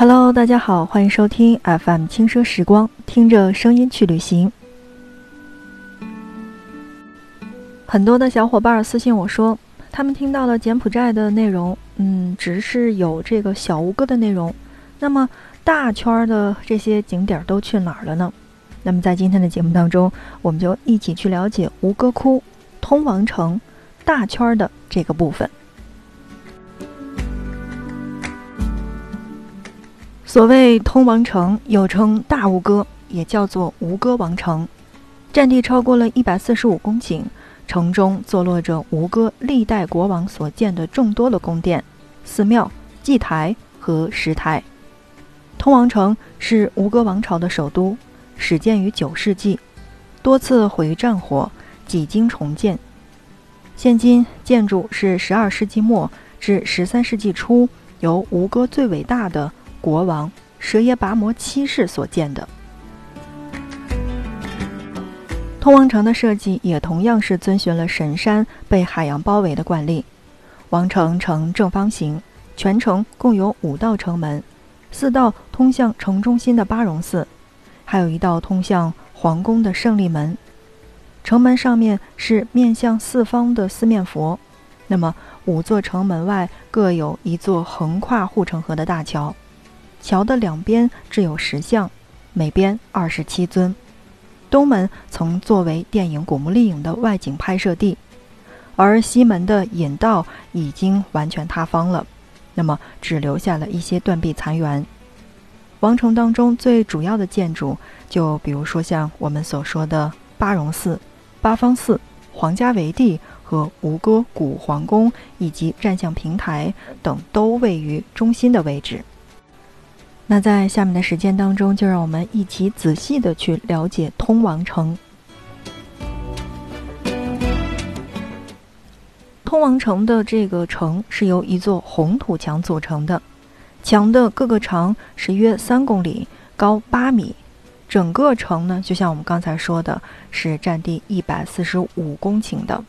Hello，大家好，欢迎收听 FM 轻奢时光，听着声音去旅行。很多的小伙伴私信我说，他们听到了柬埔寨的内容，嗯，只是有这个小吴哥的内容，那么大圈的这些景点都去哪儿了呢？那么在今天的节目当中，我们就一起去了解吴哥窟、通王城、大圈的这个部分。所谓通王城，又称大吴哥，也叫做吴哥王城，占地超过了一百四十五公顷，城中坐落着吴哥历代国王所建的众多的宫殿、寺庙、祭台和石台。通王城是吴哥王朝的首都，始建于九世纪，多次毁于战火，几经重建。现今建筑是十二世纪末至十三世纪初由吴哥最伟大的。国王蛇耶拔摩七世所建的通王城的设计也同样是遵循了神山被海洋包围的惯例。王城呈正方形，全城共有五道城门，四道通向城中心的巴戎寺，还有一道通向皇宫的胜利门。城门上面是面向四方的四面佛。那么五座城门外各有一座横跨护城河的大桥。桥的两边置有石像，每边二十七尊。东门曾作为电影《古墓丽影》的外景拍摄地，而西门的引道已经完全塌方了，那么只留下了一些断壁残垣。王城当中最主要的建筑，就比如说像我们所说的巴戎寺、八方寺、皇家围地和吴哥古皇宫，以及站像平台等，都位于中心的位置。那在下面的时间当中，就让我们一起仔细的去了解通王城。通王城的这个城是由一座红土墙组成的，墙的各个长是约三公里，高八米。整个城呢，就像我们刚才说的，是占地一百四十五公顷的，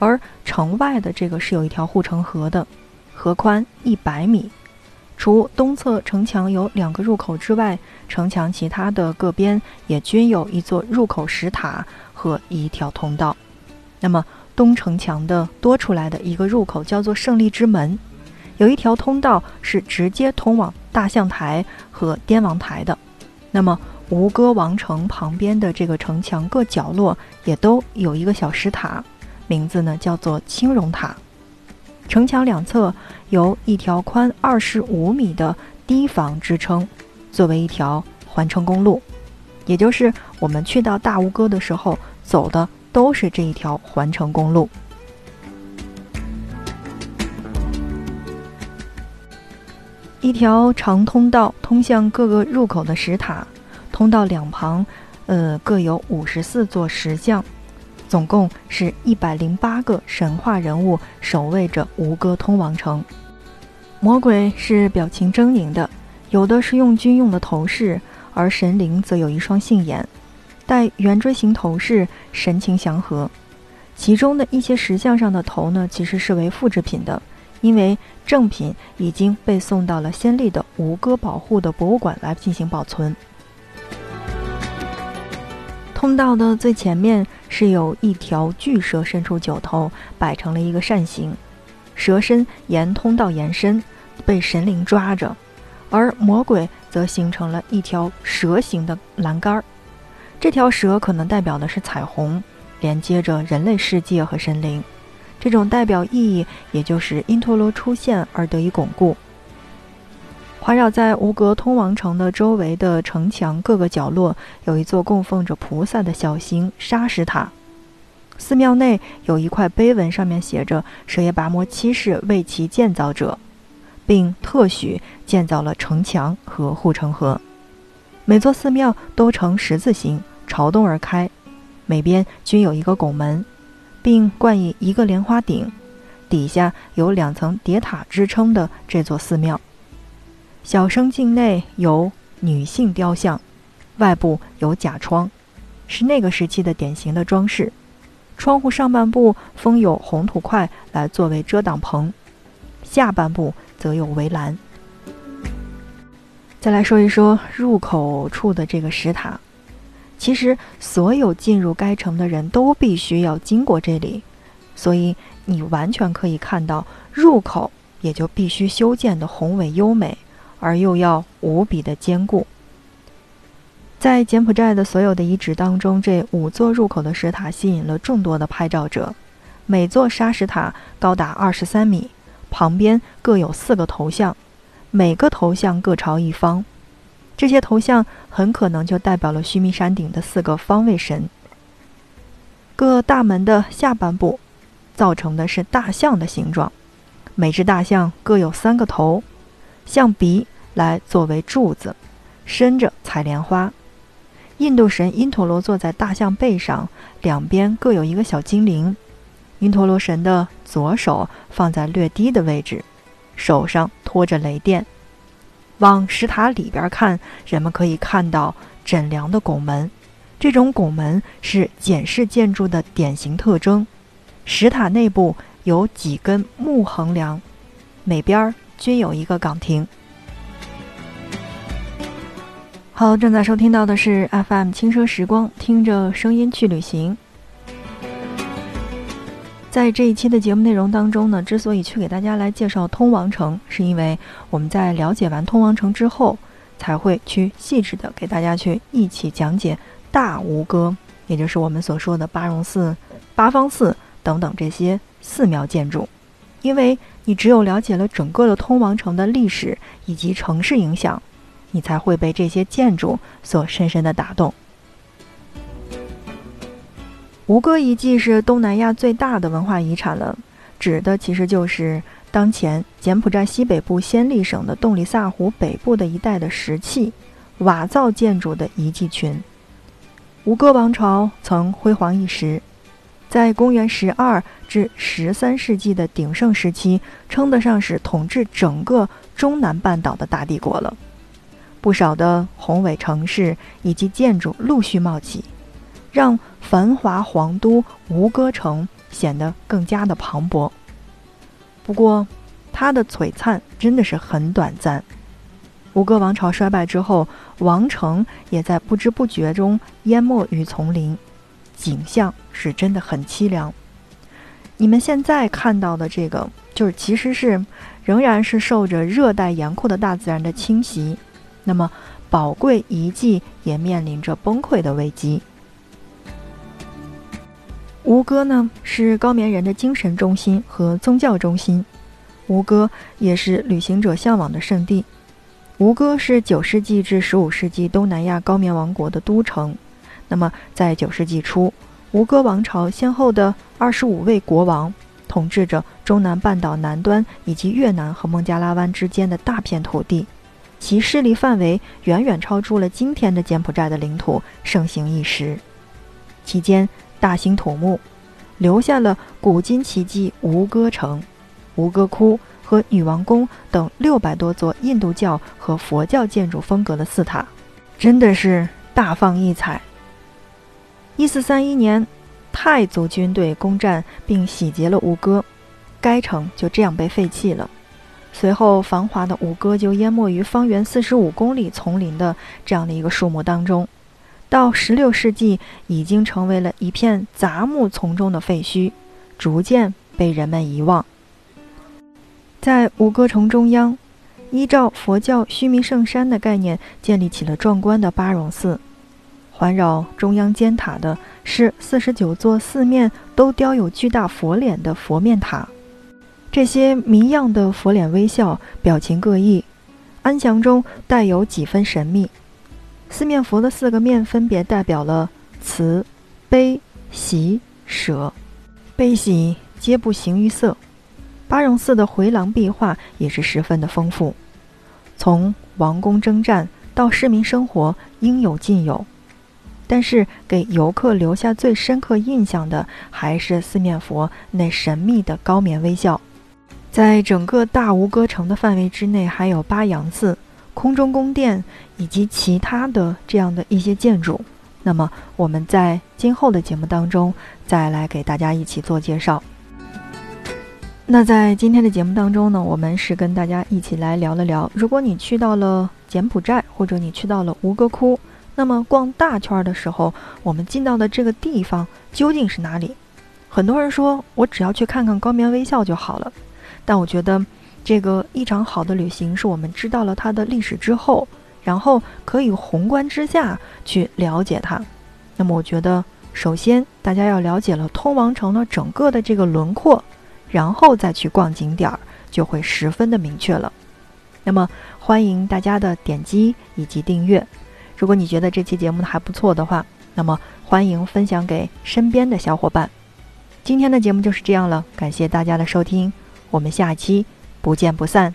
而城外的这个是有一条护城河的，河宽一百米。除东侧城墙有两个入口之外，城墙其他的各边也均有一座入口石塔和一条通道。那么东城墙的多出来的一个入口叫做胜利之门，有一条通道是直接通往大象台和滇王台的。那么吴哥王城旁边的这个城墙各角落也都有一个小石塔，名字呢叫做青龙塔。城墙两侧由一条宽二十五米的堤防支撑，作为一条环城公路，也就是我们去到大吴哥的时候走的都是这一条环城公路。一条长通道通向各个入口的石塔，通道两旁，呃，各有五十四座石像。总共是一百零八个神话人物守卫着吴哥通王城。魔鬼是表情狰狞的，有的是用军用的头饰，而神灵则有一双杏眼，戴圆锥形头饰，神情祥和。其中的一些石像上的头呢，其实是为复制品的，因为正品已经被送到了先例的吴哥保护的博物馆来进行保存。通道的最前面是有一条巨蛇伸出九头，摆成了一个扇形，蛇身沿通道延伸，被神灵抓着，而魔鬼则形成了一条蛇形的栏杆儿。这条蛇可能代表的是彩虹，连接着人类世界和神灵。这种代表意义，也就是因陀罗出现而得以巩固。环绕在吴哥通王城的周围的城墙各个角落，有一座供奉着菩萨的小型沙石塔。寺庙内有一块碑文，上面写着“舍耶拔摩七世为其建造者”，并特许建造了城墙和护城河。每座寺庙都呈十字形，朝东而开，每边均有一个拱门，并冠以一个莲花顶。底下有两层叠塔支撑的这座寺庙。小生境内有女性雕像，外部有假窗，是那个时期的典型的装饰。窗户上半部封有红土块来作为遮挡棚，下半部则有围栏。再来说一说入口处的这个石塔。其实，所有进入该城的人都必须要经过这里，所以你完全可以看到入口也就必须修建的宏伟优美，而又要无比的坚固。在柬埔寨的所有的遗址当中，这五座入口的石塔吸引了众多的拍照者。每座砂石塔高达二十三米，旁边各有四个头像，每个头像各朝一方。这些头像很可能就代表了须弥山顶的四个方位神。各大门的下半部造成的是大象的形状，每只大象各有三个头，象鼻来作为柱子，伸着采莲花。印度神因陀罗坐在大象背上，两边各有一个小精灵。因陀罗神的左手放在略低的位置，手上托着雷电。往石塔里边看，人们可以看到枕梁的拱门。这种拱门是简式建筑的典型特征。石塔内部有几根木横梁，每边均有一个岗亭。好，正在收听到的是 FM 轻奢时光，听着声音去旅行。在这一期的节目内容当中呢，之所以去给大家来介绍通王城，是因为我们在了解完通王城之后，才会去细致的给大家去一起讲解大吴哥，也就是我们所说的巴戎寺、八方寺等等这些寺庙建筑。因为你只有了解了整个的通王城的历史以及城市影响，你才会被这些建筑所深深的打动。吴哥遗迹是东南亚最大的文化遗产了，指的其实就是当前柬埔寨西北部暹粒省的洞里萨湖北部的一带的石器瓦造建筑的遗迹群。吴哥王朝曾辉煌一时，在公元十二至十三世纪的鼎盛时期，称得上是统治整个中南半岛的大帝国了。不少的宏伟城市以及建筑陆续冒起。让繁华皇都吴哥城显得更加的磅礴。不过，它的璀璨真的是很短暂。吴哥王朝衰败之后，王城也在不知不觉中淹没于丛林，景象是真的很凄凉。你们现在看到的这个，就是其实是仍然是受着热带严酷的大自然的侵袭，那么宝贵遗迹也面临着崩溃的危机。吴哥呢是高棉人的精神中心和宗教中心，吴哥也是旅行者向往的圣地。吴哥是九世纪至十五世纪东南亚高棉王国的都城。那么，在九世纪初，吴哥王朝先后的二十五位国王统治着中南半岛南端以及越南和孟加拉湾之间的大片土地，其势力范围远远超出了今天的柬埔寨的领土，盛行一时。期间。大兴土木，留下了古今奇迹吴哥城、吴哥窟和女王宫等六百多座印度教和佛教建筑风格的寺塔，真的是大放异彩。一四三一年，泰族军队攻占并洗劫了吴哥，该城就这样被废弃了。随后，繁华的五哥就淹没于方圆四十五公里丛林的这样的一个树木当中。到十六世纪，已经成为了一片杂木丛中的废墟，逐渐被人们遗忘。在吴哥城中央，依照佛教须弥圣山的概念，建立起了壮观的巴戎寺。环绕中央尖塔的是四十九座四面都雕有巨大佛脸的佛面塔，这些谜样的佛脸微笑，表情各异，安详中带有几分神秘。四面佛的四个面分别代表了慈、悲、喜、舍，悲喜皆不形于色。巴戎寺的回廊壁画也是十分的丰富，从王宫征战到市民生活，应有尽有。但是给游客留下最深刻印象的，还是四面佛那神秘的高棉微笑。在整个大吴哥城的范围之内，还有巴扬寺。空中宫殿以及其他的这样的一些建筑，那么我们在今后的节目当中再来给大家一起做介绍。那在今天的节目当中呢，我们是跟大家一起来聊了聊，如果你去到了柬埔寨，或者你去到了吴哥窟，那么逛大圈的时候，我们进到的这个地方究竟是哪里？很多人说我只要去看看高棉微笑就好了，但我觉得这个一场好的旅行是我们知道了它的历史之后，然后可以宏观之下去了解它。那么我觉得，首先大家要了解了通王城的整个的这个轮廓，然后再去逛景点儿，就会十分的明确了。那么欢迎大家的点击以及订阅。如果你觉得这期节目还不错的话，那么欢迎分享给身边的小伙伴。今天的节目就是这样了，感谢大家的收听，我们下期不见不散。